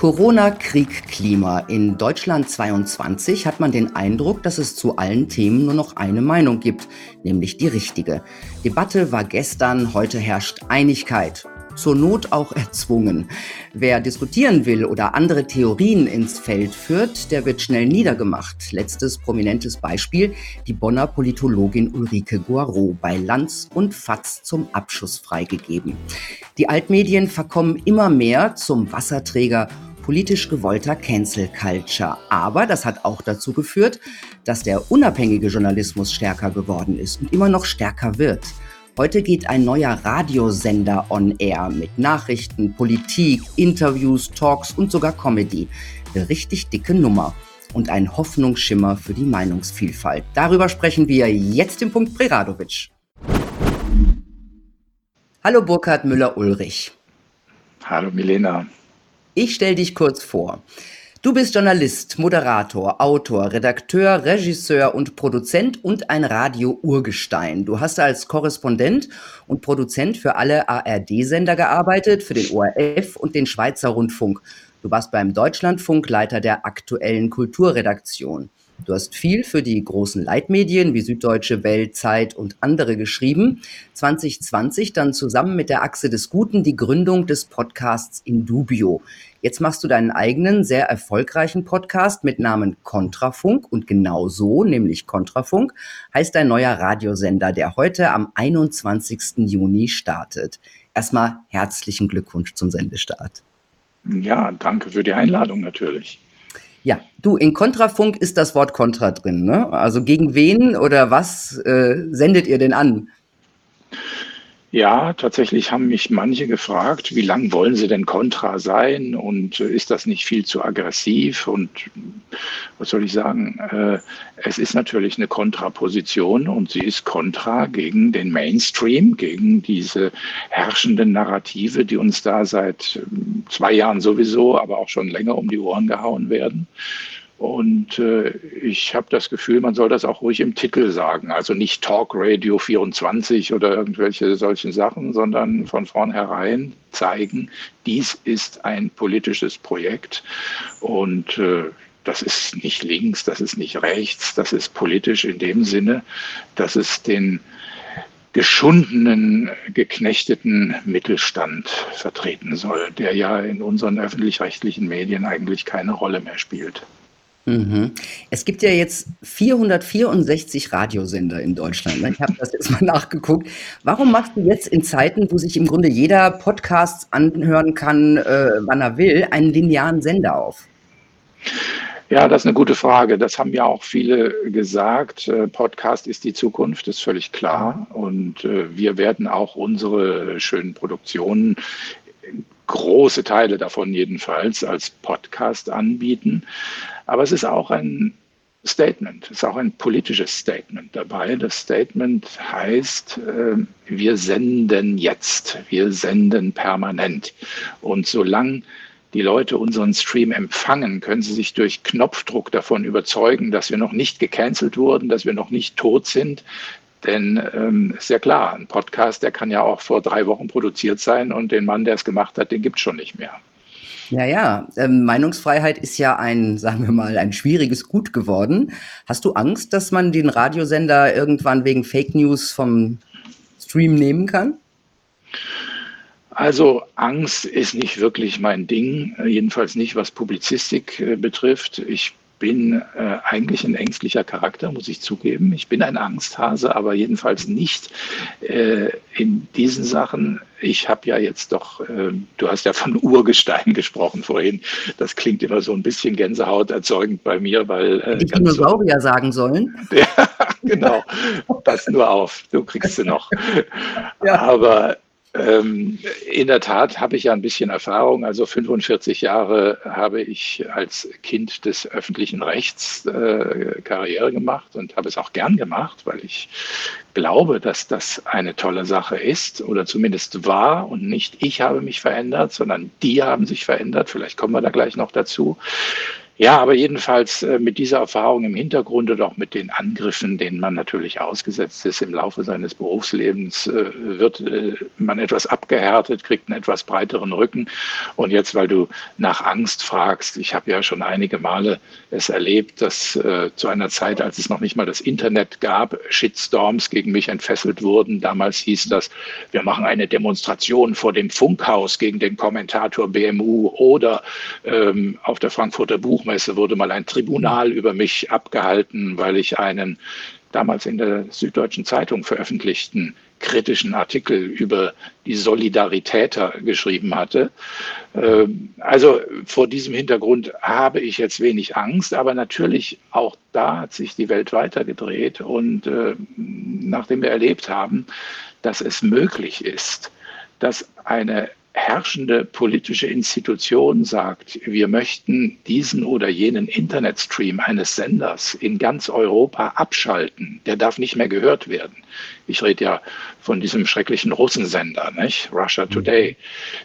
Corona, Krieg, Klima. In Deutschland 22 hat man den Eindruck, dass es zu allen Themen nur noch eine Meinung gibt, nämlich die richtige. Debatte war gestern, heute herrscht Einigkeit zur Not auch erzwungen. Wer diskutieren will oder andere Theorien ins Feld führt, der wird schnell niedergemacht. Letztes prominentes Beispiel die Bonner Politologin Ulrike Guarot bei Lanz und Fatz zum Abschuss freigegeben. Die Altmedien verkommen immer mehr zum Wasserträger politisch gewollter Cancel Culture. Aber das hat auch dazu geführt, dass der unabhängige Journalismus stärker geworden ist und immer noch stärker wird. Heute geht ein neuer Radiosender on air mit Nachrichten, Politik, Interviews, Talks und sogar Comedy. Eine richtig dicke Nummer und ein Hoffnungsschimmer für die Meinungsvielfalt. Darüber sprechen wir jetzt im Punkt Preradovic. Hallo Burkhard Müller-Ulrich. Hallo Milena. Ich stelle dich kurz vor. Du bist Journalist, Moderator, Autor, Redakteur, Regisseur und Produzent und ein Radio-Urgestein. Du hast als Korrespondent und Produzent für alle ARD-Sender gearbeitet, für den ORF und den Schweizer Rundfunk. Du warst beim Deutschlandfunk Leiter der aktuellen Kulturredaktion. Du hast viel für die großen Leitmedien wie Süddeutsche Welt, Zeit und andere geschrieben. 2020 dann zusammen mit der Achse des Guten die Gründung des Podcasts Indubio. Jetzt machst du deinen eigenen, sehr erfolgreichen Podcast mit Namen Kontrafunk und genau so, nämlich Kontrafunk, heißt dein neuer Radiosender, der heute am 21. Juni startet. Erstmal herzlichen Glückwunsch zum Sendestart. Ja, danke für die Einladung natürlich. Ja, du, in Kontrafunk ist das Wort Kontra drin, ne? Also gegen wen oder was äh, sendet ihr denn an? Ja, tatsächlich haben mich manche gefragt, wie lang wollen sie denn Kontra sein und äh, ist das nicht viel zu aggressiv? Und was soll ich sagen? Äh, es ist natürlich eine Kontraposition und sie ist Kontra gegen den Mainstream, gegen diese herrschenden Narrative, die uns da seit ähm, zwei Jahren sowieso, aber auch schon länger um die Ohren gehauen werden. Und äh, ich habe das Gefühl, man soll das auch ruhig im Titel sagen. Also nicht Talk Radio 24 oder irgendwelche solchen Sachen, sondern von vornherein zeigen, dies ist ein politisches Projekt. Und äh, das ist nicht links, das ist nicht rechts, das ist politisch in dem Sinne, dass es den geschundenen, geknechteten Mittelstand vertreten soll, der ja in unseren öffentlich-rechtlichen Medien eigentlich keine Rolle mehr spielt. Mhm. Es gibt ja jetzt 464 Radiosender in Deutschland. Ne? Ich habe das jetzt mal nachgeguckt. Warum machst du jetzt in Zeiten, wo sich im Grunde jeder Podcast anhören kann, äh, wann er will, einen linearen Sender auf? Ja, das ist eine gute Frage. Das haben ja auch viele gesagt. Äh, Podcast ist die Zukunft, ist völlig klar. Und äh, wir werden auch unsere schönen Produktionen große Teile davon jedenfalls als Podcast anbieten. Aber es ist auch ein Statement, es ist auch ein politisches Statement dabei. Das Statement heißt, äh, wir senden jetzt, wir senden permanent. Und solange die Leute unseren Stream empfangen, können sie sich durch Knopfdruck davon überzeugen, dass wir noch nicht gecancelt wurden, dass wir noch nicht tot sind, denn ähm, ist ja klar, ein Podcast, der kann ja auch vor drei Wochen produziert sein und den Mann, der es gemacht hat, den gibt es schon nicht mehr. Ja, ja, ähm, Meinungsfreiheit ist ja ein, sagen wir mal, ein schwieriges Gut geworden. Hast du Angst, dass man den Radiosender irgendwann wegen Fake News vom Stream nehmen kann? Also Angst ist nicht wirklich mein Ding, äh, jedenfalls nicht was Publizistik äh, betrifft. Ich bin äh, eigentlich ein ängstlicher Charakter, muss ich zugeben. Ich bin ein Angsthase, aber jedenfalls nicht äh, in diesen Sachen. Ich habe ja jetzt doch, äh, du hast ja von Urgestein gesprochen vorhin. Das klingt immer so ein bisschen Gänsehaut erzeugend bei mir, weil. Äh, die Dinosaurier so, sagen sollen. ja, genau. Pass nur auf, du kriegst sie noch. Ja. Aber ähm, in der Tat habe ich ja ein bisschen Erfahrung. Also 45 Jahre habe ich als Kind des öffentlichen Rechts äh, Karriere gemacht und habe es auch gern gemacht, weil ich glaube, dass das eine tolle Sache ist oder zumindest war und nicht ich habe mich verändert, sondern die haben sich verändert. Vielleicht kommen wir da gleich noch dazu. Ja, aber jedenfalls äh, mit dieser Erfahrung im Hintergrund und auch mit den Angriffen, denen man natürlich ausgesetzt ist im Laufe seines Berufslebens, äh, wird äh, man etwas abgehärtet, kriegt einen etwas breiteren Rücken. Und jetzt, weil du nach Angst fragst, ich habe ja schon einige Male es erlebt, dass zu einer Zeit, als es noch nicht mal das Internet gab, Shitstorms gegen mich entfesselt wurden. Damals hieß das, wir machen eine Demonstration vor dem Funkhaus gegen den Kommentator BMU oder ähm, auf der Frankfurter Buchmesse Buchmesse wurde mal ein Tribunal über mich abgehalten, weil ich einen damals in der Süddeutschen Zeitung veröffentlichten kritischen Artikel über die Solidaritäter geschrieben hatte. Ähm, also vor diesem Hintergrund habe ich jetzt wenig Angst, aber natürlich auch da hat sich die Welt weitergedreht und äh, nachdem wir erlebt haben, dass es möglich ist, dass eine herrschende politische Institution sagt, wir möchten diesen oder jenen Internetstream eines Senders in ganz Europa abschalten, der darf nicht mehr gehört werden. Ich rede ja von diesem schrecklichen Russensender, nicht? Russia mhm. Today,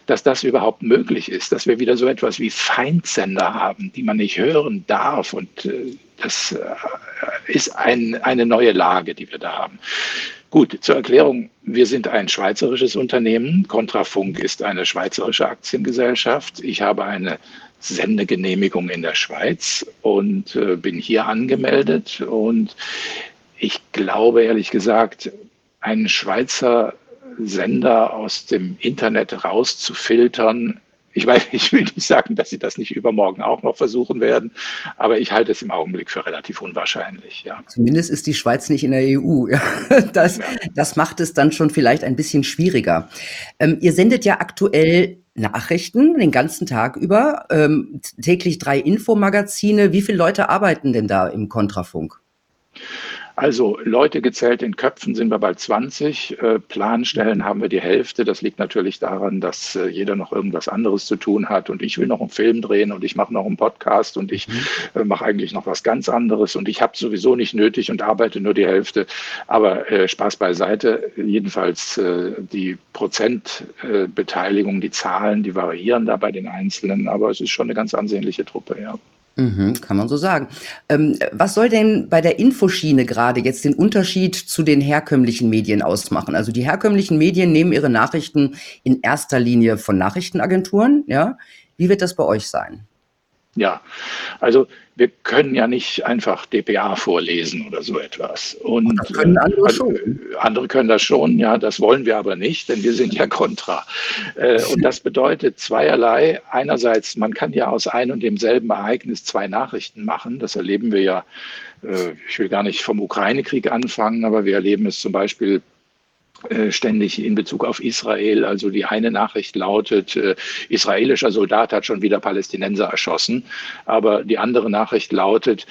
dass das überhaupt möglich ist, dass wir wieder so etwas wie Feindsender haben, die man nicht hören darf und äh, das äh, ist ein, eine neue Lage, die wir da haben. Gut, zur Erklärung, wir sind ein schweizerisches Unternehmen. Kontrafunk ist eine schweizerische Aktiengesellschaft. Ich habe eine Sendegenehmigung in der Schweiz und äh, bin hier angemeldet. Und ich glaube ehrlich gesagt, einen Schweizer Sender aus dem Internet rauszufiltern, ich weiß, ich will nicht sagen, dass sie das nicht übermorgen auch noch versuchen werden, aber ich halte es im Augenblick für relativ unwahrscheinlich. Ja. Zumindest ist die Schweiz nicht in der EU. Das, das macht es dann schon vielleicht ein bisschen schwieriger. Ähm, ihr sendet ja aktuell Nachrichten den ganzen Tag über, ähm, täglich drei Infomagazine. Wie viele Leute arbeiten denn da im Kontrafunk? Also Leute gezählt in Köpfen sind wir bald 20. Äh, Planstellen haben wir die Hälfte. Das liegt natürlich daran, dass äh, jeder noch irgendwas anderes zu tun hat. Und ich will noch einen Film drehen und ich mache noch einen Podcast und ich mhm. äh, mache eigentlich noch was ganz anderes. Und ich habe sowieso nicht nötig und arbeite nur die Hälfte. Aber äh, Spaß beiseite. Jedenfalls äh, die Prozentbeteiligung, die Zahlen, die variieren da bei den Einzelnen. Aber es ist schon eine ganz ansehnliche Truppe, ja. Mhm, kann man so sagen. Ähm, was soll denn bei der Infoschiene gerade jetzt den Unterschied zu den herkömmlichen Medien ausmachen? Also die herkömmlichen Medien nehmen ihre Nachrichten in erster Linie von Nachrichtenagenturen, ja? Wie wird das bei euch sein? Ja, also wir können ja nicht einfach DPA vorlesen oder so etwas. Und das können andere, also, schon. andere können das schon, ja, das wollen wir aber nicht, denn wir sind ja kontra. Äh, und das bedeutet zweierlei. Einerseits, man kann ja aus einem und demselben Ereignis zwei Nachrichten machen. Das erleben wir ja, äh, ich will gar nicht vom Ukraine-Krieg anfangen, aber wir erleben es zum Beispiel äh, ständig in Bezug auf Israel. Also die eine Nachricht lautet, äh, israelischer Soldat hat schon wieder Palästinenser erschossen. Aber die andere Nachricht lautet,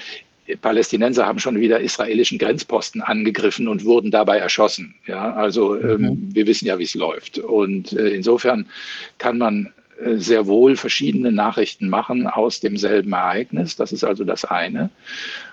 Palästinenser haben schon wieder israelischen Grenzposten angegriffen und wurden dabei erschossen. Ja, also ähm, mhm. wir wissen ja, wie es läuft. Und äh, insofern kann man äh, sehr wohl verschiedene Nachrichten machen aus demselben Ereignis. Das ist also das eine.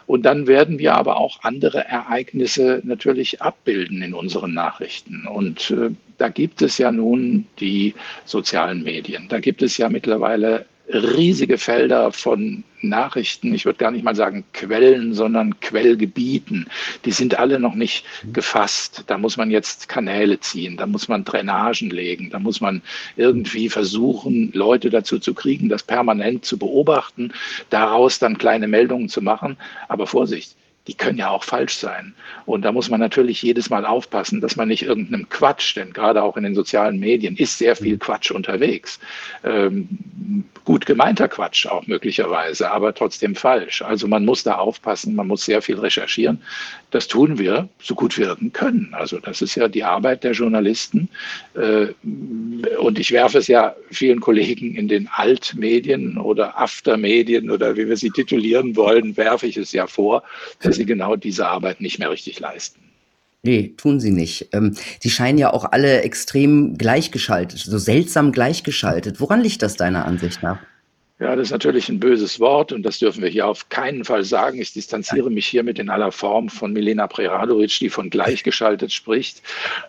Und dann werden wir aber auch andere Ereignisse natürlich abbilden in unseren Nachrichten. Und äh, da gibt es ja nun die sozialen Medien. Da gibt es ja mittlerweile riesige Felder von Nachrichten, ich würde gar nicht mal sagen Quellen, sondern Quellgebieten. Die sind alle noch nicht mhm. gefasst. Da muss man jetzt Kanäle ziehen, da muss man Drainagen legen, da muss man irgendwie versuchen, Leute dazu zu kriegen, das permanent zu beobachten, daraus dann kleine Meldungen zu machen. Aber Vorsicht, die können ja auch falsch sein. Und da muss man natürlich jedes Mal aufpassen, dass man nicht irgendeinem Quatsch, denn gerade auch in den sozialen Medien ist sehr viel Quatsch unterwegs. Ähm, gut gemeinter Quatsch auch möglicherweise, aber trotzdem falsch. Also man muss da aufpassen, man muss sehr viel recherchieren. Das tun wir so gut wir irgend können. Also das ist ja die Arbeit der Journalisten. Äh, und ich werfe es ja vielen Kollegen in den Altmedien oder Aftermedien oder wie wir sie titulieren wollen, werfe ich es ja vor, dass sie genau diese Arbeit nicht mehr richtig leisten. Nee, tun sie nicht. Ähm, die scheinen ja auch alle extrem gleichgeschaltet, so seltsam gleichgeschaltet. Woran liegt das deiner Ansicht nach? Ja, das ist natürlich ein böses Wort und das dürfen wir hier auf keinen Fall sagen. Ich distanziere mich hiermit in aller Form von Milena Preradovic, die von gleichgeschaltet spricht.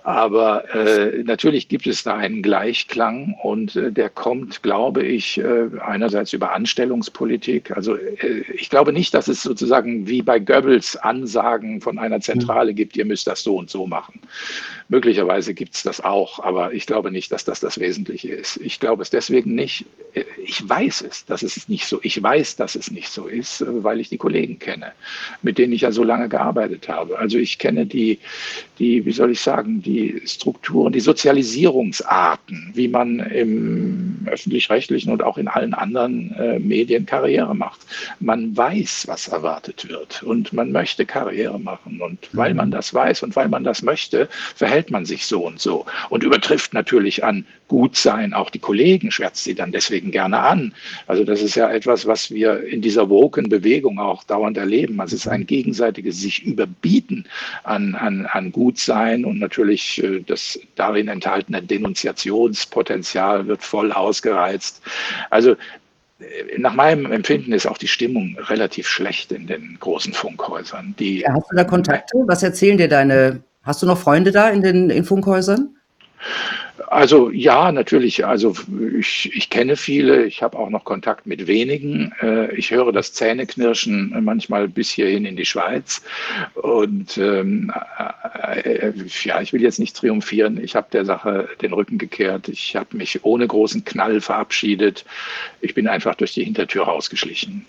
Aber äh, natürlich gibt es da einen Gleichklang und äh, der kommt, glaube ich, äh, einerseits über Anstellungspolitik. Also äh, ich glaube nicht, dass es sozusagen wie bei Goebbels Ansagen von einer Zentrale gibt, ihr müsst das so und so machen. Möglicherweise gibt es das auch, aber ich glaube nicht, dass das das Wesentliche ist. Ich glaube es deswegen nicht. Ich weiß es dass es nicht so, ich weiß, dass es nicht so ist, weil ich die Kollegen kenne, mit denen ich ja so lange gearbeitet habe. Also ich kenne die, die, wie soll ich sagen, die Strukturen, die Sozialisierungsarten, wie man im öffentlich-rechtlichen und auch in allen anderen äh, Medien Karriere macht. Man weiß, was erwartet wird und man möchte Karriere machen. Und weil man das weiß und weil man das möchte, verhält man sich so und so und übertrifft natürlich an Gutsein auch die Kollegen, schwärzt sie dann deswegen gerne an. Also das ist ja etwas, was wir in dieser woken Bewegung auch dauernd erleben. Also es ist ein gegenseitiges sich überbieten an, an, an Gutsein und natürlich äh, das darin enthaltene Denunziationspotenzial wird voll ausgereizt. Also äh, nach meinem Empfinden ist auch die Stimmung relativ schlecht in den großen Funkhäusern. Die, ja, hast du da Kontakte? Was erzählen dir deine, hast du noch Freunde da in den in Funkhäusern? Also ja, natürlich. Also ich, ich kenne viele, ich habe auch noch Kontakt mit wenigen. Äh, ich höre das Zähneknirschen manchmal bis hierhin in die Schweiz. Und ähm, äh, ja, ich will jetzt nicht triumphieren. Ich habe der Sache den Rücken gekehrt. Ich habe mich ohne großen Knall verabschiedet. Ich bin einfach durch die Hintertür rausgeschlichen.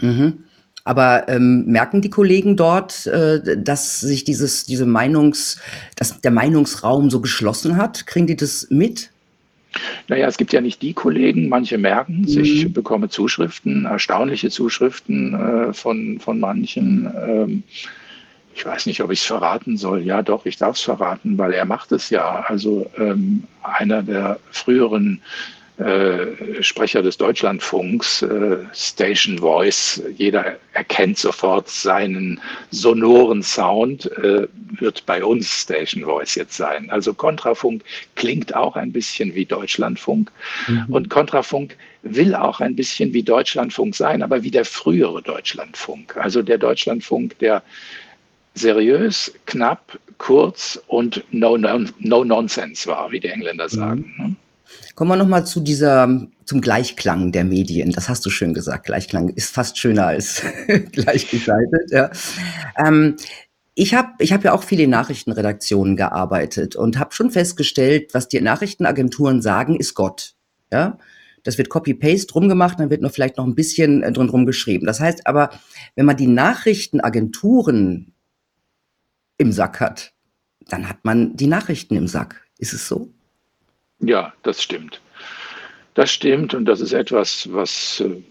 Mhm. Aber ähm, merken die Kollegen dort, äh, dass sich dieses, diese Meinungs, dass der Meinungsraum so geschlossen hat? Kriegen die das mit? Naja, es gibt ja nicht die Kollegen, manche merken mhm. Ich bekomme Zuschriften, erstaunliche Zuschriften äh, von, von manchen. Ähm, ich weiß nicht, ob ich es verraten soll. Ja, doch, ich darf es verraten, weil er macht es ja. Also ähm, einer der früheren äh, Sprecher des Deutschlandfunks, äh, Station Voice, jeder erkennt sofort seinen sonoren Sound, äh, wird bei uns Station Voice jetzt sein. Also Kontrafunk klingt auch ein bisschen wie Deutschlandfunk mhm. und Kontrafunk will auch ein bisschen wie Deutschlandfunk sein, aber wie der frühere Deutschlandfunk. Also der Deutschlandfunk, der seriös, knapp, kurz und no, no, no nonsense war, wie die Engländer sagen. Mhm. Kommen wir nochmal zu dieser, zum Gleichklang der Medien. Das hast du schön gesagt. Gleichklang ist fast schöner als gleichgeschaltet. Ja. Ähm, ich habe ich hab ja auch viele Nachrichtenredaktionen gearbeitet und habe schon festgestellt, was die Nachrichtenagenturen sagen, ist Gott. Ja, das wird Copy-Paste drum gemacht, dann wird noch vielleicht noch ein bisschen äh, drin drum geschrieben. Das heißt aber, wenn man die Nachrichtenagenturen im Sack hat, dann hat man die Nachrichten im Sack. Ist es so? Ja, das stimmt. Das stimmt und das ist etwas, was äh,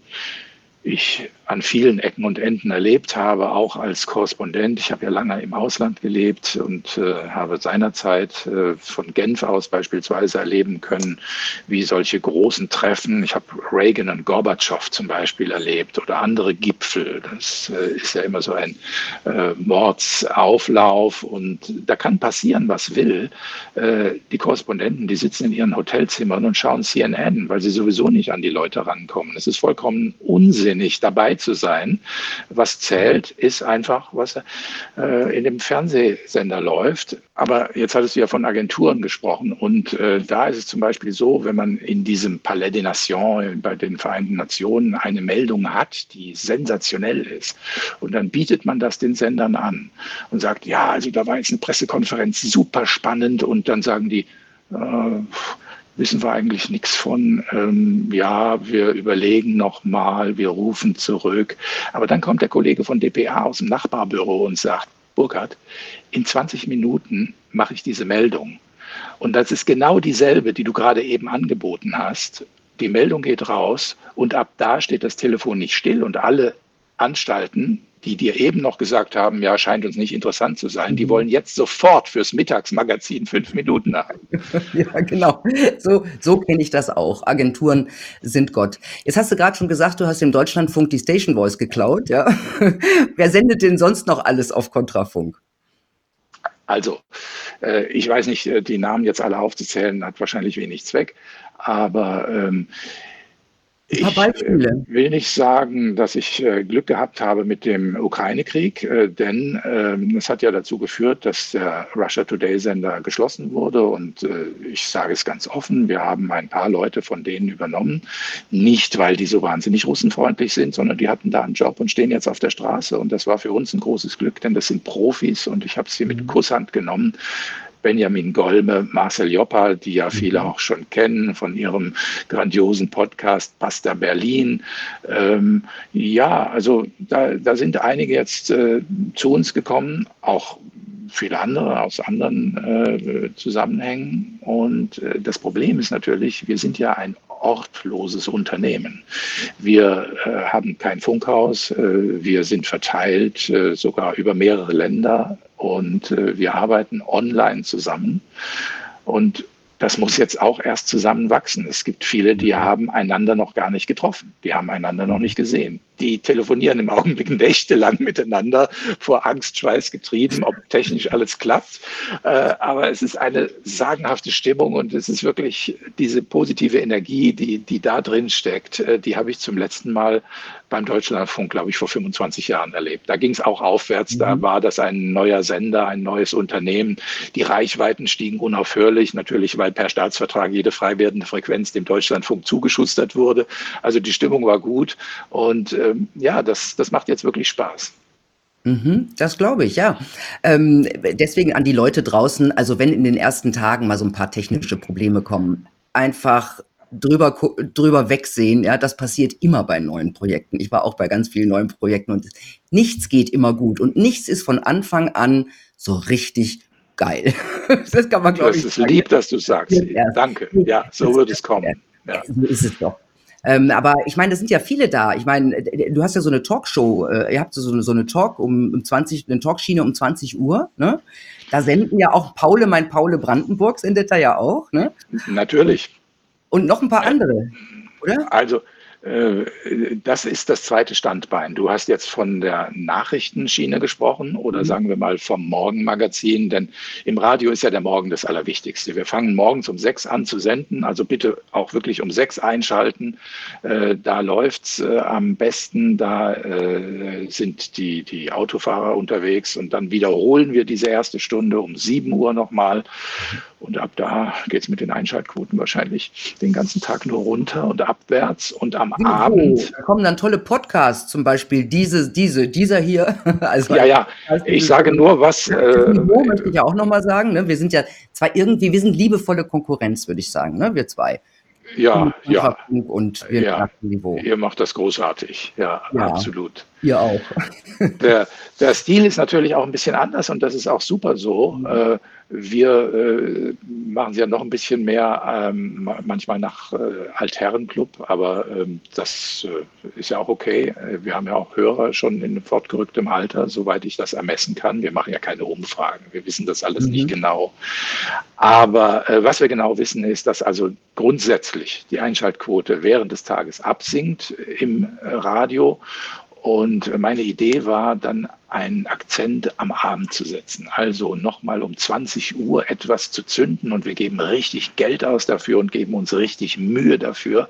ich an vielen Ecken und Enden erlebt habe, auch als Korrespondent. Ich habe ja lange im Ausland gelebt und äh, habe seinerzeit äh, von Genf aus beispielsweise erleben können, wie solche großen Treffen, ich habe Reagan und Gorbatschow zum Beispiel erlebt oder andere Gipfel. Das äh, ist ja immer so ein äh, Mordsauflauf und da kann passieren, was will. Äh, die Korrespondenten, die sitzen in ihren Hotelzimmern und schauen CNN, weil sie sowieso nicht an die Leute rankommen. Es ist vollkommen unsinnig, dabei zu sein. Was zählt, ist einfach, was äh, in dem Fernsehsender läuft. Aber jetzt hattest du ja von Agenturen gesprochen. Und äh, da ist es zum Beispiel so, wenn man in diesem Palais des Nations bei den Vereinten Nationen eine Meldung hat, die sensationell ist, und dann bietet man das den Sendern an und sagt, ja, also da war jetzt eine Pressekonferenz super spannend und dann sagen die, äh, wissen wir eigentlich nichts von. Ähm, ja, wir überlegen nochmal, wir rufen zurück. Aber dann kommt der Kollege von dpa aus dem Nachbarbüro und sagt, Burkhard, in 20 Minuten mache ich diese Meldung. Und das ist genau dieselbe, die du gerade eben angeboten hast. Die Meldung geht raus und ab da steht das Telefon nicht still und alle Anstalten die dir eben noch gesagt haben, ja, scheint uns nicht interessant zu sein, die mhm. wollen jetzt sofort fürs Mittagsmagazin fünf Minuten nach. ja, genau. So, so kenne ich das auch. Agenturen sind Gott. Jetzt hast du gerade schon gesagt, du hast dem Deutschlandfunk die Station Voice geklaut, ja. Wer sendet denn sonst noch alles auf Kontrafunk? Also, äh, ich weiß nicht, äh, die Namen jetzt alle aufzuzählen, hat wahrscheinlich wenig Zweck, aber ähm, Ich äh, will nicht sagen, dass ich äh, Glück gehabt habe mit dem Ukraine-Krieg, äh, denn ähm, es hat ja dazu geführt, dass der Russia Today-Sender geschlossen wurde. Und ich sage es ganz offen, wir haben ein paar Leute von denen übernommen. Nicht, weil die so wahnsinnig russenfreundlich sind, sondern die hatten da einen Job und stehen jetzt auf der Straße. Und das war für uns ein großes Glück, denn das sind Profis und ich habe sie mit mhm. Kusshand genommen. Benjamin Golme, Marcel Joppa, die ja viele mhm. auch schon kennen von ihrem grandiosen Podcast Pasta Berlin. Ähm, ja, also da, da sind einige jetzt äh, zu uns gekommen, auch viele andere aus anderen äh, Zusammenhängen. Und äh, das Problem ist natürlich, wir sind ja ein ortloses Unternehmen. Wir äh, haben kein Funkhaus, äh, wir sind verteilt äh, sogar über mehrere Länder und äh, wir arbeiten online zusammen. Und das muss jetzt auch erst zusammenwachsen. Es gibt viele, die haben einander noch gar nicht getroffen. Die haben einander noch nicht gesehen die telefonieren im Augenblick nächtelang miteinander, vor Angst, Schweiß getrieben, ob technisch alles klappt. Äh, aber es ist eine sagenhafte Stimmung und es ist wirklich diese positive Energie, die, die da drin steckt, äh, die habe ich zum letzten Mal beim Deutschlandfunk, glaube ich, vor 25 Jahren erlebt. Da ging es auch aufwärts. Da mhm. war das ein neuer Sender, ein neues Unternehmen. Die Reichweiten stiegen unaufhörlich, natürlich, weil per Staatsvertrag jede frei werdende Frequenz dem Deutschlandfunk zugeschustert wurde. Also die Stimmung war gut und ähm, ja, das, das macht jetzt wirklich Spaß. Mhm, das glaube ich, ja. Ähm, deswegen an die Leute draußen, also wenn in den ersten Tagen mal so ein paar technische Probleme kommen, einfach drüber, drüber wegsehen. Ja, das passiert immer bei neuen Projekten. Ich war auch bei ganz vielen neuen Projekten und nichts geht immer gut und nichts ist von Anfang an so richtig geil. das kann man, glaube ich. Das ist sagen. lieb, dass du sagst. Danke. Ja, so wird es kommen. Ja. So ist es doch. Ähm, aber ich meine, da sind ja viele da. Ich meine, du hast ja so eine Talkshow, äh, ihr habt so, so eine Talk um, um 20, eine Talkschiene um 20 Uhr, ne? Da senden ja auch Paule, mein Paule Brandenburg sendet da ja auch, ne? Natürlich. Und noch ein paar andere, oder? Also, das ist das zweite Standbein. Du hast jetzt von der Nachrichtenschiene gesprochen oder mhm. sagen wir mal vom Morgenmagazin, denn im Radio ist ja der Morgen das Allerwichtigste. Wir fangen morgens um sechs an zu senden, also bitte auch wirklich um sechs einschalten. Äh, da läuft's äh, am besten, da sind die, die Autofahrer unterwegs und dann wiederholen wir diese erste Stunde um sieben Uhr nochmal. Und ab da geht es mit den Einschaltquoten wahrscheinlich den ganzen Tag nur runter und abwärts. Und am Abend. Da kommen dann tolle Podcasts, zum Beispiel diese, diese, dieser hier. Also, ja, ja. Ich sage nur, was. Äh, Niveau möchte ich ja auch nochmal sagen. Ne? Wir sind ja zwar irgendwie, wir sind liebevolle Konkurrenz, würde ich sagen, ne? wir zwei. Ja, ja. Und wir ja, Niveau. Ihr macht das großartig. Ja, ja, absolut. Ihr auch. Der, der Stil ist natürlich auch ein bisschen anders und das ist auch super so. Mhm. Äh, wir äh, machen sie ja noch ein bisschen mehr, ähm, manchmal nach äh, Altherrenclub, aber ähm, das äh, ist ja auch okay. Wir haben ja auch Hörer schon in fortgerücktem Alter, soweit ich das ermessen kann. Wir machen ja keine Umfragen, wir wissen das alles mhm. nicht genau. Aber was wir genau wissen, ist, dass also grundsätzlich die Einschaltquote während des Tages absinkt im Radio und meine Idee war dann einen Akzent am Abend zu setzen. Also nochmal um 20 Uhr etwas zu zünden und wir geben richtig Geld aus dafür und geben uns richtig Mühe dafür.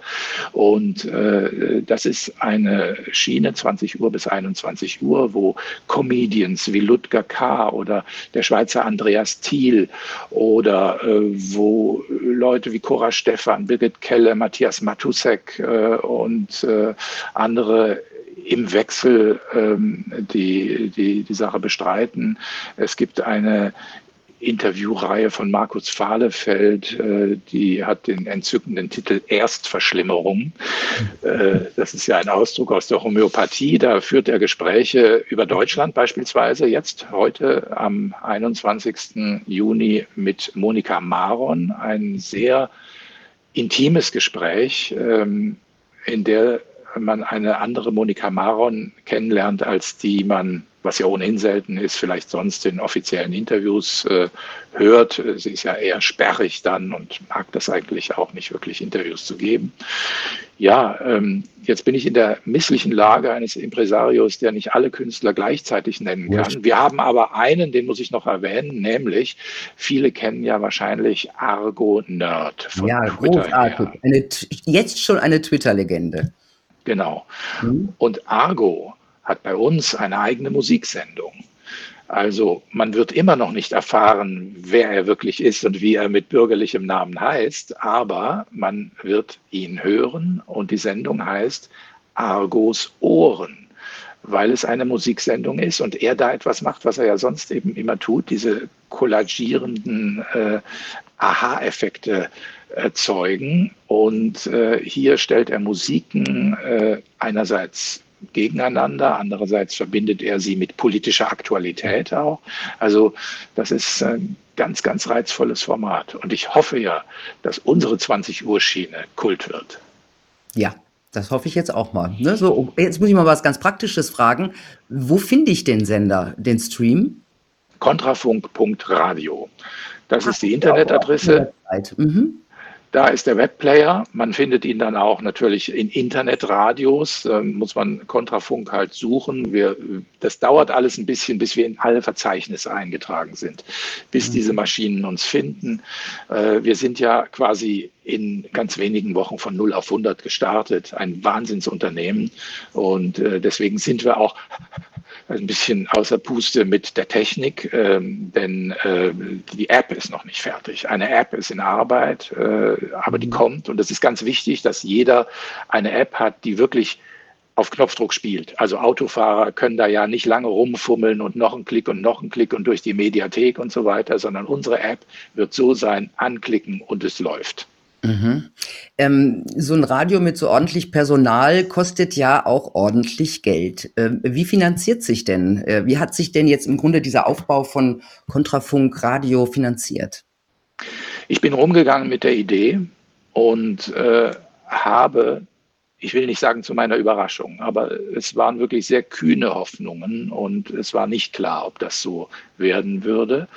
Und äh, das ist eine Schiene 20 Uhr bis 21 Uhr, wo Comedians wie Ludger K. oder der Schweizer Andreas Thiel oder äh, wo Leute wie Cora Stephan, Birgit Kelle, Matthias Matusek äh, und äh, andere im Wechsel ähm, die, die, die Sache bestreiten. Es gibt eine Interviewreihe von Markus Fahlefeld, äh, die hat den entzückenden Titel Erstverschlimmerung. Äh, das ist ja ein Ausdruck aus der Homöopathie. Da führt er Gespräche über Deutschland beispielsweise jetzt heute am 21. Juni mit Monika Maron. Ein sehr intimes Gespräch, ähm, in der man eine andere Monika Maron kennenlernt, als die man was ja ohnehin selten ist, vielleicht sonst in offiziellen Interviews äh, hört. Sie ist ja eher sperrig dann und mag das eigentlich auch nicht wirklich Interviews zu geben. Ja, ähm, jetzt bin ich in der misslichen Lage eines Impresarios, der nicht alle Künstler gleichzeitig nennen kann. Wir haben aber einen, den muss ich noch erwähnen, nämlich viele kennen ja wahrscheinlich Argo Nerd von ja, Twitter. Großartig. Eine, jetzt schon eine Twitter-Legende. Genau. Mhm. Und Argo hat bei uns eine eigene Musiksendung. Also man wird immer noch nicht erfahren, wer er wirklich ist und wie er mit bürgerlichem Namen heißt, aber man wird ihn hören und die Sendung heißt Argos Ohren, weil es eine Musiksendung ist und er da etwas macht, was er ja sonst eben immer tut, diese kollagierenden äh, Aha-Effekte erzeugen. Und äh, hier stellt er Musiken äh, einerseits gegeneinander. Andererseits verbindet er sie mit politischer Aktualität auch. Also das ist ein ganz, ganz reizvolles Format. Und ich hoffe ja, dass unsere 20 Uhr Schiene Kult wird. Ja, das hoffe ich jetzt auch mal. Ne? So, jetzt muss ich mal was ganz Praktisches fragen. Wo finde ich den Sender, den Stream? Kontrafunk.radio. Das Ach, ist die Internetadresse. Mhm. Da ist der Webplayer. Man findet ihn dann auch natürlich in Internetradios. Da muss man Kontrafunk halt suchen. Wir, das dauert alles ein bisschen, bis wir in alle Verzeichnisse eingetragen sind, bis mhm. diese Maschinen uns finden. Äh, wir sind ja quasi in ganz wenigen Wochen von 0 auf 100 gestartet. Ein Wahnsinnsunternehmen. Und äh, deswegen sind wir auch ein bisschen außer Puste mit der Technik, ähm, denn äh, die App ist noch nicht fertig. Eine App ist in Arbeit, äh, aber die mhm. kommt und es ist ganz wichtig, dass jeder eine App hat, die wirklich auf Knopfdruck spielt. Also Autofahrer können da ja nicht lange rumfummeln und noch einen Klick und noch einen Klick und durch die Mediathek und so weiter, sondern unsere App wird so sein, anklicken und es läuft. Mhm. Ähm, so ein Radio mit so ordentlich Personal kostet ja auch ordentlich Geld. Ähm, wie finanziert sich denn, äh, wie hat sich denn jetzt im Grunde dieser Aufbau von Kontrafunk Radio finanziert? Ich bin rumgegangen mit der Idee und äh, habe, ich will nicht sagen zu meiner Überraschung, aber es waren wirklich sehr kühne Hoffnungen und es war nicht klar, ob das so werden würde,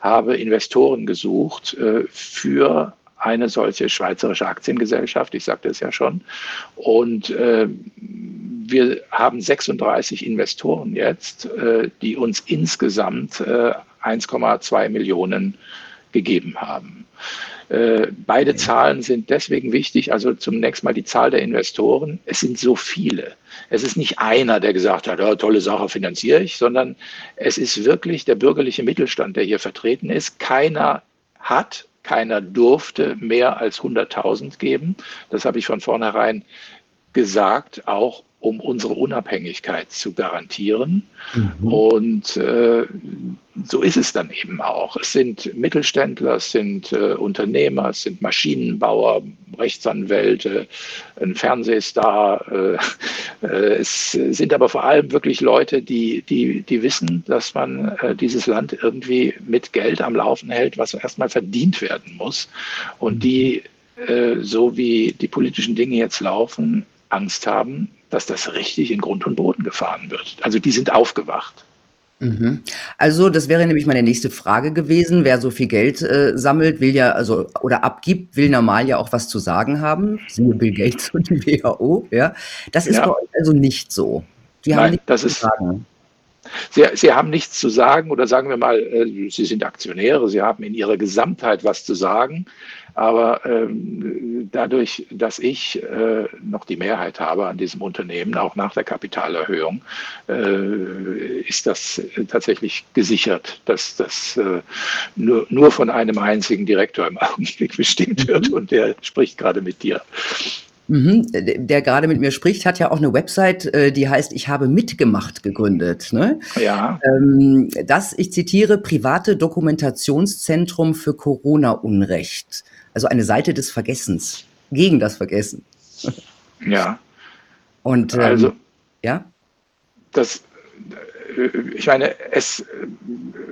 habe Investoren gesucht äh, für eine solche schweizerische Aktiengesellschaft, ich sagte es ja schon. Und äh, wir haben 36 Investoren jetzt, äh, die uns insgesamt äh, 1,2 Millionen gegeben haben. Äh, beide Zahlen sind deswegen wichtig. Also zunächst mal die Zahl der Investoren. Es sind so viele. Es ist nicht einer, der gesagt hat, oh, tolle Sache finanziere ich, sondern es ist wirklich der bürgerliche Mittelstand, der hier vertreten ist. Keiner hat keiner durfte mehr als 100.000 geben. Das habe ich von vornherein gesagt, auch um unsere Unabhängigkeit zu garantieren. Mhm. Und äh, so ist es dann eben auch. Es sind Mittelständler, es sind äh, Unternehmer, es sind Maschinenbauer, Rechtsanwälte, ein Fernsehstar. Äh, äh, es sind aber vor allem wirklich Leute, die, die, die wissen, dass man äh, dieses Land irgendwie mit Geld am Laufen hält, was erstmal verdient werden muss. Und die, äh, so wie die politischen Dinge jetzt laufen, Angst haben, dass das richtig in Grund und Boden gefahren wird. Also die sind aufgewacht. Mhm. Also, das wäre nämlich meine nächste Frage gewesen. Wer so viel Geld äh, sammelt, will ja, also oder abgibt, will normal ja auch was zu sagen haben. Siehe Bill Gates und die WHO, ja. Das ist ja. bei euch also nicht so. Die Nein, haben nichts das zu ist, sagen. Sie, Sie, haben nichts zu sagen oder sagen wir mal, äh, Sie sind Aktionäre, Sie haben in Ihrer Gesamtheit was zu sagen. Aber ähm, dadurch, dass ich äh, noch die Mehrheit habe an diesem Unternehmen, auch nach der Kapitalerhöhung, äh, ist das tatsächlich gesichert, dass das äh, nur, nur von einem einzigen Direktor im Augenblick bestimmt wird und der spricht gerade mit dir. Mhm. Der gerade mit mir spricht, hat ja auch eine Website, äh, die heißt Ich habe mitgemacht gegründet. Ne? Ja. Ähm, das, ich zitiere, private Dokumentationszentrum für Corona-Unrecht. Also eine Seite des Vergessens, gegen das Vergessen. Ja. Und ähm, also, ja. Das, ich meine, es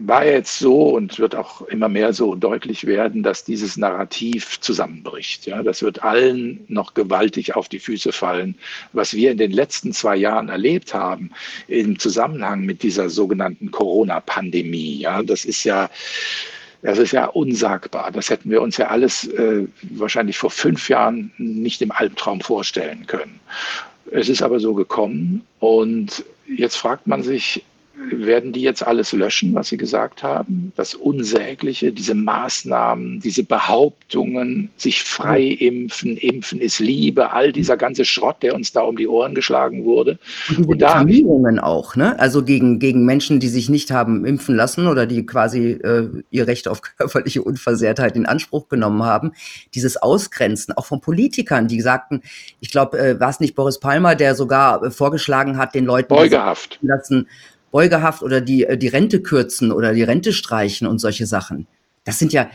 war jetzt so und wird auch immer mehr so deutlich werden, dass dieses Narrativ zusammenbricht. Ja, das wird allen noch gewaltig auf die Füße fallen. Was wir in den letzten zwei Jahren erlebt haben im Zusammenhang mit dieser sogenannten Corona-Pandemie, ja, das ist ja das ist ja unsagbar. Das hätten wir uns ja alles äh, wahrscheinlich vor fünf Jahren nicht im Albtraum vorstellen können. Es ist aber so gekommen und jetzt fragt man sich, werden die jetzt alles löschen, was sie gesagt haben? Das Unsägliche, diese Maßnahmen, diese Behauptungen, sich frei impfen, impfen ist Liebe, all dieser ganze Schrott, der uns da um die Ohren geschlagen wurde. Und, und da Diffamierungen auch, ne? Also gegen, gegen Menschen, die sich nicht haben impfen lassen oder die quasi äh, ihr Recht auf körperliche Unversehrtheit in Anspruch genommen haben. Dieses Ausgrenzen, auch von Politikern, die sagten, ich glaube, äh, war es nicht Boris Palmer, der sogar äh, vorgeschlagen hat, den Leuten Beugehaft. lassen, Beugehaft oder die, äh, die Rente kürzen oder die Rente streichen und solche Sachen. Das sind ja,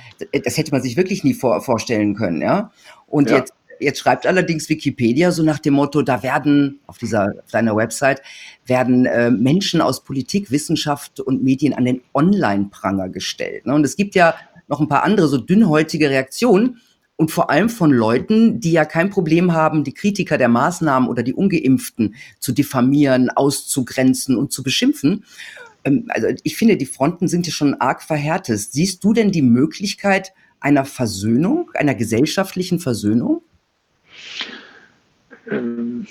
das hätte man sich wirklich nie vor, vorstellen können, ja. Und ja. jetzt, jetzt schreibt allerdings Wikipedia so nach dem Motto, da werden auf dieser auf deiner Website werden äh, Menschen aus Politik, Wissenschaft und Medien an den Online-Pranger gestellt. Ne? Und es gibt ja noch ein paar andere so dünnhäutige Reaktionen und vor allem von Leuten, die ja kein Problem haben, die Kritiker der Maßnahmen oder die Ungeimpften zu diffamieren, auszugrenzen und zu beschimpfen. Ähm, also ich finde, die Fronten sind ja schon arg verhärtet. Siehst du denn die Möglichkeit einer Versöhnung, einer gesellschaftlichen Versöhnung? Ähm,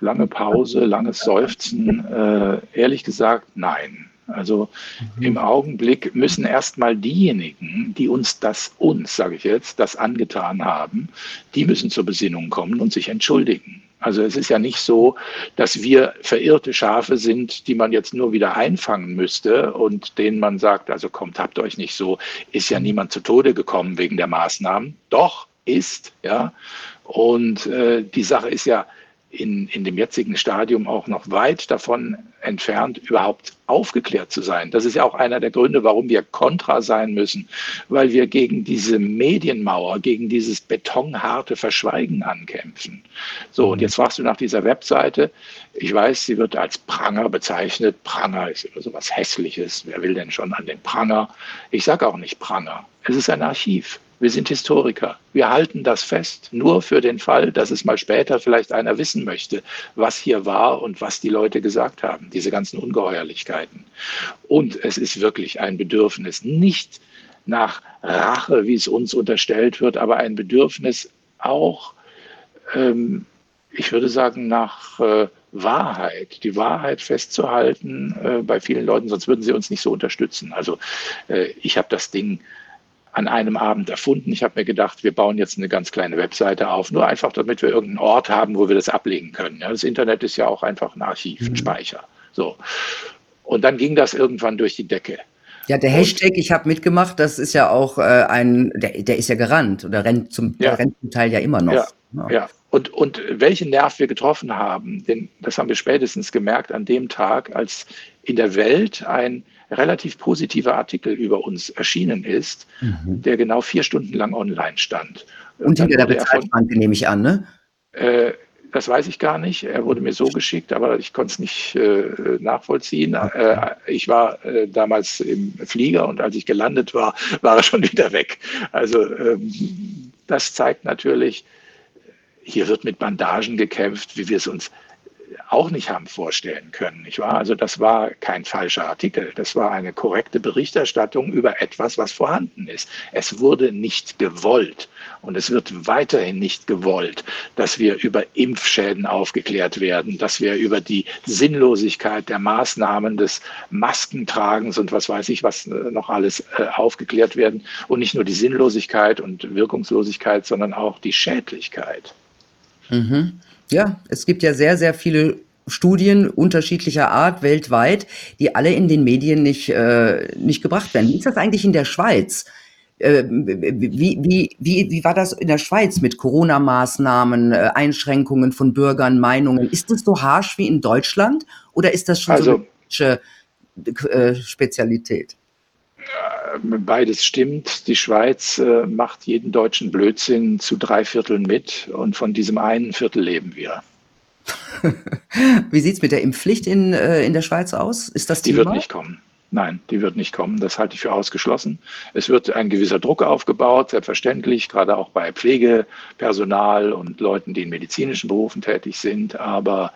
lange Pause, langes Seufzen. Äh, ehrlich gesagt, nein. Also mhm. im Augenblick müssen erstmal diejenigen, die uns das, uns, sage ich jetzt, das angetan haben, die müssen zur Besinnung kommen und sich entschuldigen. Also es ist ja nicht so, dass wir verirrte Schafe sind, die man jetzt nur wieder einfangen müsste und denen man sagt, also kommt, habt euch nicht so, ist ja niemand zu Tode gekommen wegen der Maßnahmen. Doch, ist, ja. Und äh, die Sache ist ja, in, in dem jetzigen Stadium auch noch weit davon entfernt, überhaupt aufgeklärt zu sein. Das ist ja auch einer der Gründe, warum wir kontra sein müssen, weil wir gegen diese Medienmauer, gegen dieses betonharte Verschweigen ankämpfen. So, und jetzt fragst du nach dieser Webseite. Ich weiß, sie wird als Pranger bezeichnet. Pranger ist immer so was Hässliches. Wer will denn schon an den Pranger? Ich sage auch nicht Pranger. Es ist ein Archiv. Wir sind Historiker. Wir halten das fest, nur für den Fall, dass es mal später vielleicht einer wissen möchte, was hier war und was die Leute gesagt haben, diese ganzen Ungeheuerlichkeiten. Und es ist wirklich ein Bedürfnis, nicht nach Rache, wie es uns unterstellt wird, aber ein Bedürfnis auch, ähm, ich würde sagen, nach äh, Wahrheit, die Wahrheit festzuhalten äh, bei vielen Leuten, sonst würden sie uns nicht so unterstützen. Also äh, ich habe das Ding an einem Abend erfunden. Ich habe mir gedacht, wir bauen jetzt eine ganz kleine Webseite auf, nur einfach, damit wir irgendeinen Ort haben, wo wir das ablegen können. Ja, das Internet ist ja auch einfach ein Archiv, ein mhm. Speicher. So. Und dann ging das irgendwann durch die Decke. Ja, der Hashtag, ich habe mitgemacht, das ist ja auch äh, ein, der, der ist ja gerannt oder rennt zum, ja. rennt zum Teil ja immer noch. Ja, ja. ja. Und, und welchen Nerv wir getroffen haben, denn das haben wir spätestens gemerkt an dem Tag, als in der Welt ein relativ positiver Artikel über uns erschienen ist, mhm. der genau vier Stunden lang online stand. Und hinter der Bezahlschranke nehme ich an, ne? Äh, das weiß ich gar nicht. Er wurde mir so geschickt, aber ich konnte es nicht äh, nachvollziehen. Äh, ich war äh, damals im Flieger und als ich gelandet war, war er schon wieder weg. Also ähm, das zeigt natürlich, hier wird mit Bandagen gekämpft, wie wir es uns auch nicht haben vorstellen können, nicht wahr? Also das war kein falscher Artikel, das war eine korrekte Berichterstattung über etwas, was vorhanden ist. Es wurde nicht gewollt und es wird weiterhin nicht gewollt, dass wir über Impfschäden aufgeklärt werden, dass wir über die Sinnlosigkeit der Maßnahmen des Maskentragens und was weiß ich, was äh, noch alles äh, aufgeklärt werden und nicht nur die Sinnlosigkeit und Wirkungslosigkeit, sondern auch die Schädlichkeit. Mhm. Ja, es gibt ja sehr, sehr viele Studien unterschiedlicher Art weltweit, die alle in den Medien nicht, äh, nicht gebracht werden. Wie ist das eigentlich in der Schweiz? Äh, wie, wie, wie, wie war das in der Schweiz mit Corona-Maßnahmen, äh, Einschränkungen von Bürgern, Meinungen? Ist das so harsch wie in Deutschland oder ist das schon also, so eine äh, Spezialität? Beides stimmt. Die Schweiz äh, macht jeden deutschen Blödsinn zu drei Vierteln mit und von diesem einen Viertel leben wir. Wie sieht es mit der Impfpflicht in, äh, in der Schweiz aus? Ist das Die Thema? wird nicht kommen. Nein, die wird nicht kommen. Das halte ich für ausgeschlossen. Es wird ein gewisser Druck aufgebaut, selbstverständlich, gerade auch bei Pflegepersonal und Leuten, die in medizinischen Berufen tätig sind. Aber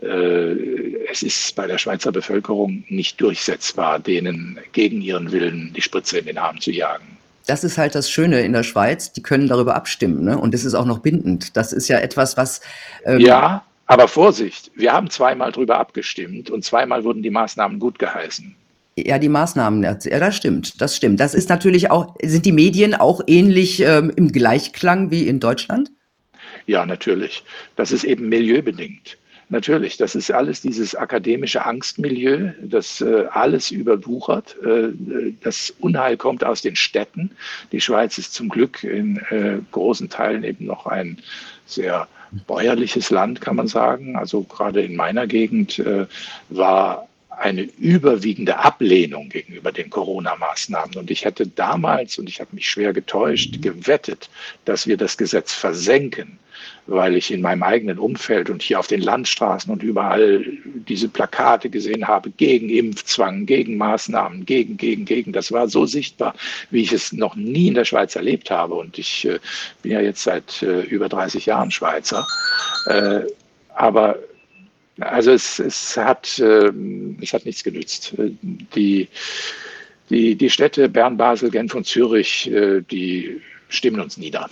äh, es ist bei der Schweizer Bevölkerung nicht durchsetzbar, denen gegen ihren Willen die Spritze in den Arm zu jagen. Das ist halt das Schöne in der Schweiz, die können darüber abstimmen. Ne? Und das ist auch noch bindend. Das ist ja etwas, was. Ähm ja, aber Vorsicht, wir haben zweimal darüber abgestimmt und zweimal wurden die Maßnahmen gut geheißen. Ja, die Maßnahmen, ja, das stimmt, das stimmt. Das ist natürlich auch, sind die Medien auch ähnlich ähm, im Gleichklang wie in Deutschland? Ja, natürlich. Das ist eben milieubedingt. Natürlich, das ist alles dieses akademische Angstmilieu, das äh, alles überwuchert. Äh, das Unheil kommt aus den Städten. Die Schweiz ist zum Glück in äh, großen Teilen eben noch ein sehr bäuerliches Land, kann man sagen. Also gerade in meiner Gegend äh, war eine überwiegende Ablehnung gegenüber den Corona-Maßnahmen. Und ich hätte damals, und ich habe mich schwer getäuscht, gewettet, dass wir das Gesetz versenken, weil ich in meinem eigenen Umfeld und hier auf den Landstraßen und überall diese Plakate gesehen habe gegen Impfzwang, gegen Maßnahmen, gegen, gegen, gegen. Das war so sichtbar, wie ich es noch nie in der Schweiz erlebt habe. Und ich äh, bin ja jetzt seit äh, über 30 Jahren Schweizer. Äh, aber also es, es, hat, äh, es hat nichts genützt. Die, die, die Städte Bern, Basel, Genf und Zürich, äh, die stimmen uns nieder.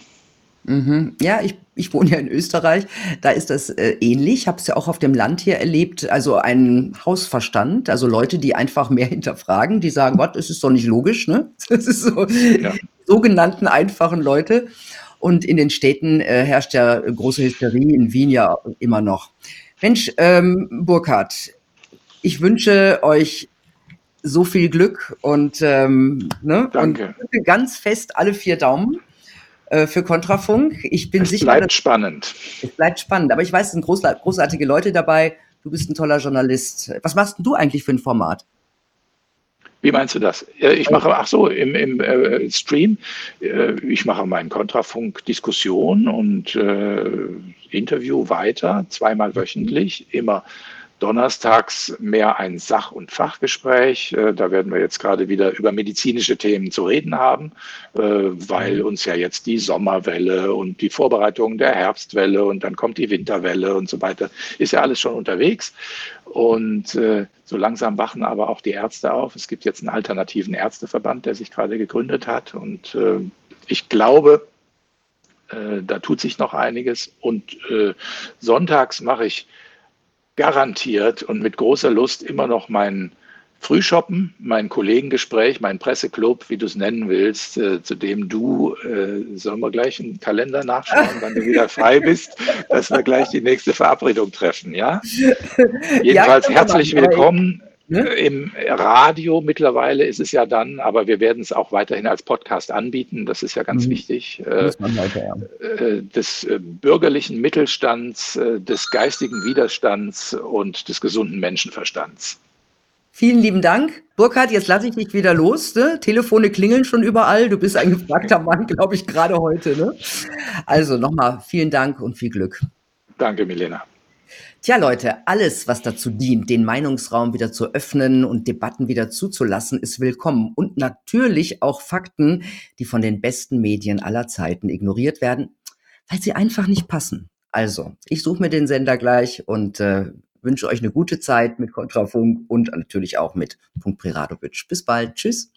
Mhm. Ja, ich, ich wohne ja in Österreich, da ist das äh, ähnlich. Ich habe es ja auch auf dem Land hier erlebt, also ein Hausverstand, also Leute, die einfach mehr hinterfragen, die sagen, Gott, das ist doch nicht logisch, ne? Das ist so, ja. sogenannten einfachen Leute. Und in den Städten äh, herrscht ja große Hysterie, in Wien ja immer noch. Mensch, ähm, Burkhard, ich wünsche euch so viel Glück und, ähm, ne, Danke. und ganz fest alle vier Daumen äh, für Kontrafunk. Ich bin es sicher. Bleibt spannend. Es bleibt spannend, aber ich weiß, es sind großartige Leute dabei. Du bist ein toller Journalist. Was machst du eigentlich für ein Format? Wie meinst du das? Ich mache, ach so, im, im äh, Stream, äh, ich mache meinen Kontrafunk-Diskussion und äh, Interview weiter, zweimal wöchentlich, immer Donnerstags mehr ein Sach- und Fachgespräch. Äh, da werden wir jetzt gerade wieder über medizinische Themen zu reden haben, äh, weil mhm. uns ja jetzt die Sommerwelle und die Vorbereitung der Herbstwelle und dann kommt die Winterwelle und so weiter, ist ja alles schon unterwegs. Und äh, so langsam wachen aber auch die Ärzte auf. Es gibt jetzt einen alternativen Ärzteverband, der sich gerade gegründet hat. Und ich glaube, da tut sich noch einiges. Und sonntags mache ich garantiert und mit großer Lust immer noch mein Frühshoppen, mein Kollegengespräch, mein Presseclub, wie du es nennen willst, äh, zu dem du, äh, sollen wir gleich einen Kalender nachschauen, wann du wieder frei bist, dass wir gleich die nächste Verabredung treffen, ja? Jedenfalls ja, herzlich willkommen. Ne? Im Radio mittlerweile ist es ja dann, aber wir werden es auch weiterhin als Podcast anbieten. Das ist ja ganz mhm. wichtig. Äh, weiter, ja. Äh, des äh, bürgerlichen Mittelstands, des geistigen Widerstands und des gesunden Menschenverstands. Vielen lieben Dank. Burkhard, jetzt lasse ich dich wieder los. Ne? Telefone klingeln schon überall. Du bist ein gefragter Mann, glaube ich, gerade heute. Ne? Also nochmal vielen Dank und viel Glück. Danke, Milena. Tja, Leute, alles, was dazu dient, den Meinungsraum wieder zu öffnen und Debatten wieder zuzulassen, ist willkommen. Und natürlich auch Fakten, die von den besten Medien aller Zeiten ignoriert werden, weil sie einfach nicht passen. Also, ich suche mir den Sender gleich und äh, wünsche euch eine gute Zeit mit Kontrafunk und natürlich auch mit Punkt Preradovic. Bis bald. Tschüss.